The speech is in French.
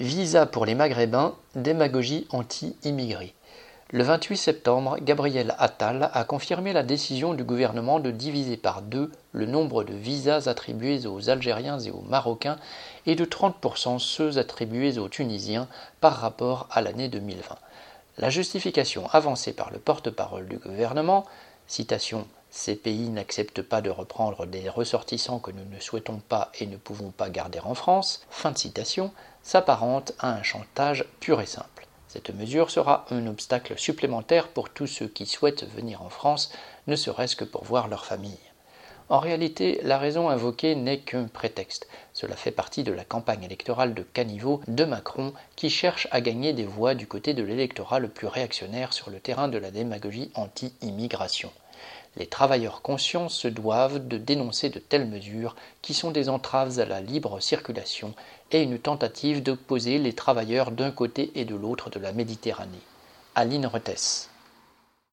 Visa pour les Maghrébins, démagogie anti-immigrés. Le 28 septembre, Gabriel Attal a confirmé la décision du gouvernement de diviser par deux le nombre de visas attribués aux Algériens et aux Marocains et de 30% ceux attribués aux Tunisiens par rapport à l'année 2020. La justification avancée par le porte-parole du gouvernement, citation ces pays n'acceptent pas de reprendre des ressortissants que nous ne souhaitons pas et ne pouvons pas garder en France, fin de citation, s'apparente à un chantage pur et simple. Cette mesure sera un obstacle supplémentaire pour tous ceux qui souhaitent venir en France, ne serait-ce que pour voir leur famille. En réalité, la raison invoquée n'est qu'un prétexte. Cela fait partie de la campagne électorale de caniveau de Macron qui cherche à gagner des voix du côté de l'électorat le plus réactionnaire sur le terrain de la démagogie anti-immigration. Les travailleurs conscients se doivent de dénoncer de telles mesures qui sont des entraves à la libre circulation et une tentative d'opposer les travailleurs d'un côté et de l'autre de la Méditerranée. Aline Rettes.